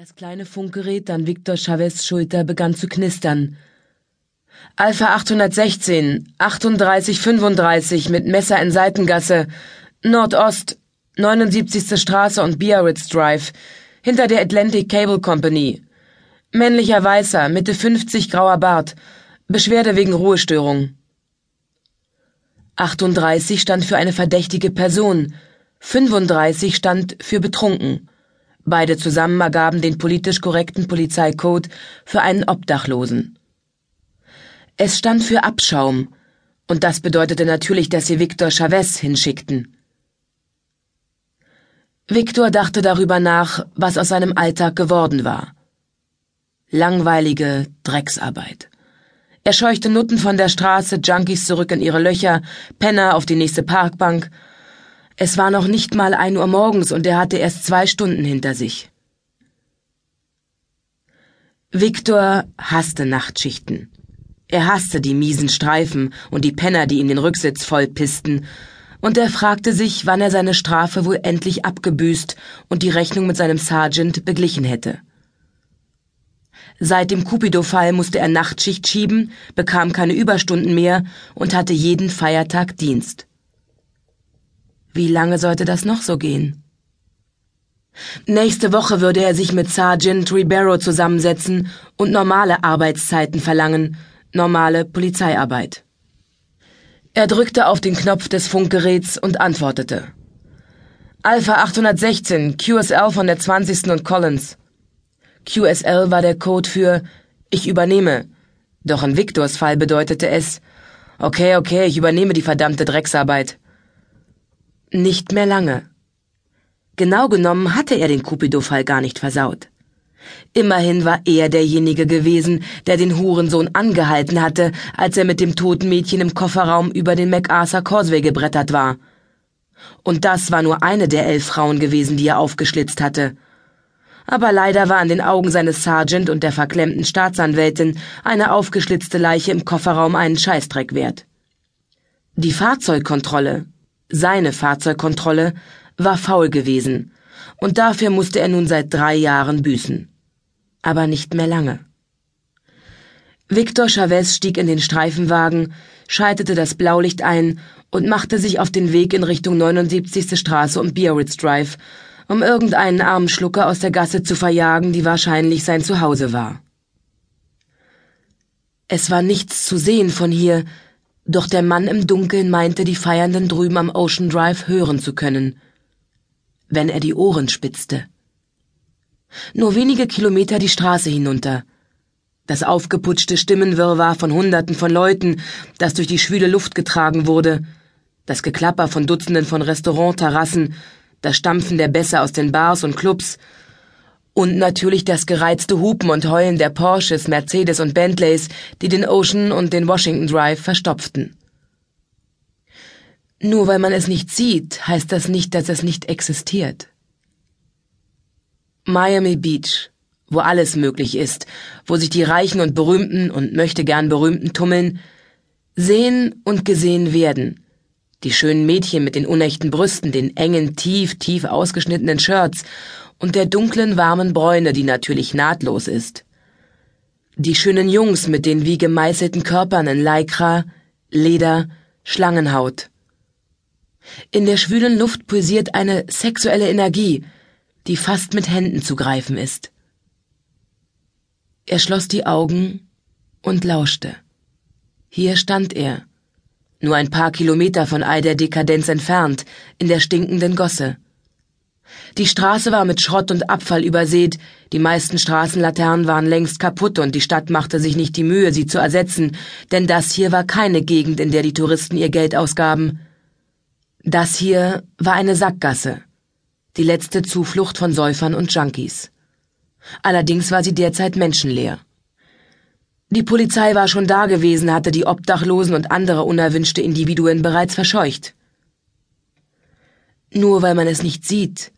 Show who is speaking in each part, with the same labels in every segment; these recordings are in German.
Speaker 1: Das kleine Funkgerät an Victor Chavez Schulter begann zu knistern. Alpha 816, 3835 mit Messer in Seitengasse, Nordost, 79. Straße und Biarritz Drive, hinter der Atlantic Cable Company. Männlicher Weißer, Mitte 50, grauer Bart, Beschwerde wegen Ruhestörung. 38 stand für eine verdächtige Person, 35 stand für betrunken. Beide zusammen ergaben den politisch korrekten Polizeicode für einen Obdachlosen. Es stand für Abschaum, und das bedeutete natürlich, dass sie Victor Chavez hinschickten. Victor dachte darüber nach, was aus seinem Alltag geworden war. Langweilige Drecksarbeit. Er scheuchte Nutten von der Straße, Junkies zurück in ihre Löcher, Penner auf die nächste Parkbank es war noch nicht mal ein Uhr morgens und er hatte erst zwei Stunden hinter sich. Viktor hasste Nachtschichten. Er hasste die miesen Streifen und die Penner, die ihm den Rücksitz vollpisten, und er fragte sich, wann er seine Strafe wohl endlich abgebüßt und die Rechnung mit seinem Sergeant beglichen hätte. Seit dem Cupido-Fall musste er Nachtschicht schieben, bekam keine Überstunden mehr und hatte jeden Feiertag Dienst. Wie lange sollte das noch so gehen? Nächste Woche würde er sich mit Sergeant Ribeiro zusammensetzen und normale Arbeitszeiten verlangen, normale Polizeiarbeit. Er drückte auf den Knopf des Funkgeräts und antwortete. Alpha 816, QSL von der 20. und Collins. QSL war der Code für Ich übernehme. Doch in Victors Fall bedeutete es Okay, okay, ich übernehme die verdammte Drecksarbeit. Nicht mehr lange. Genau genommen hatte er den Cupido-Fall gar nicht versaut. Immerhin war er derjenige gewesen, der den Hurensohn angehalten hatte, als er mit dem toten Mädchen im Kofferraum über den MacArthur Causeway gebrettert war. Und das war nur eine der elf Frauen gewesen, die er aufgeschlitzt hatte. Aber leider war an den Augen seines Sergeant und der verklemmten Staatsanwältin eine aufgeschlitzte Leiche im Kofferraum einen Scheißdreck wert. Die Fahrzeugkontrolle, seine Fahrzeugkontrolle war faul gewesen, und dafür musste er nun seit drei Jahren büßen. Aber nicht mehr lange. Victor Chavez stieg in den Streifenwagen, schaltete das Blaulicht ein und machte sich auf den Weg in Richtung 79. Straße und Biarritz Drive, um irgendeinen armen Schlucker aus der Gasse zu verjagen, die wahrscheinlich sein Zuhause war. Es war nichts zu sehen von hier, doch der Mann im Dunkeln meinte, die Feiernden drüben am Ocean Drive hören zu können, wenn er die Ohren spitzte. Nur wenige Kilometer die Straße hinunter. Das aufgeputschte Stimmenwirrwarr von Hunderten von Leuten, das durch die schwüle Luft getragen wurde, das Geklapper von Dutzenden von Restaurantterrassen, das Stampfen der Bässe aus den Bars und Clubs, und natürlich das gereizte Hupen und Heulen der Porsches, Mercedes und Bentleys, die den Ocean und den Washington Drive verstopften. Nur weil man es nicht sieht, heißt das nicht, dass es nicht existiert. Miami Beach, wo alles möglich ist, wo sich die Reichen und Berühmten und möchte gern Berühmten tummeln, sehen und gesehen werden. Die schönen Mädchen mit den unechten Brüsten, den engen, tief, tief ausgeschnittenen Shirts und der dunklen, warmen Bräune, die natürlich nahtlos ist. Die schönen Jungs mit den wie gemeißelten Körpern in Lycra, Leder, Schlangenhaut. In der schwülen Luft pulsiert eine sexuelle Energie, die fast mit Händen zu greifen ist. Er schloss die Augen und lauschte. Hier stand er, nur ein paar Kilometer von all der Dekadenz entfernt, in der stinkenden Gosse. Die Straße war mit Schrott und Abfall übersät, die meisten Straßenlaternen waren längst kaputt und die Stadt machte sich nicht die Mühe, sie zu ersetzen, denn das hier war keine Gegend, in der die Touristen ihr Geld ausgaben. Das hier war eine Sackgasse, die letzte Zuflucht von Säufern und Junkies. Allerdings war sie derzeit menschenleer. Die Polizei war schon da gewesen, hatte die Obdachlosen und andere unerwünschte Individuen bereits verscheucht. Nur weil man es nicht sieht,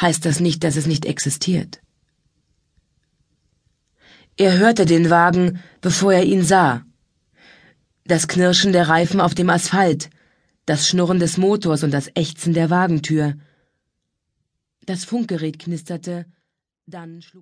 Speaker 1: heißt das nicht, dass es nicht existiert. Er hörte den Wagen, bevor er ihn sah. Das Knirschen der Reifen auf dem Asphalt, das Schnurren des Motors und das Ächzen der Wagentür. Das Funkgerät knisterte, dann schlug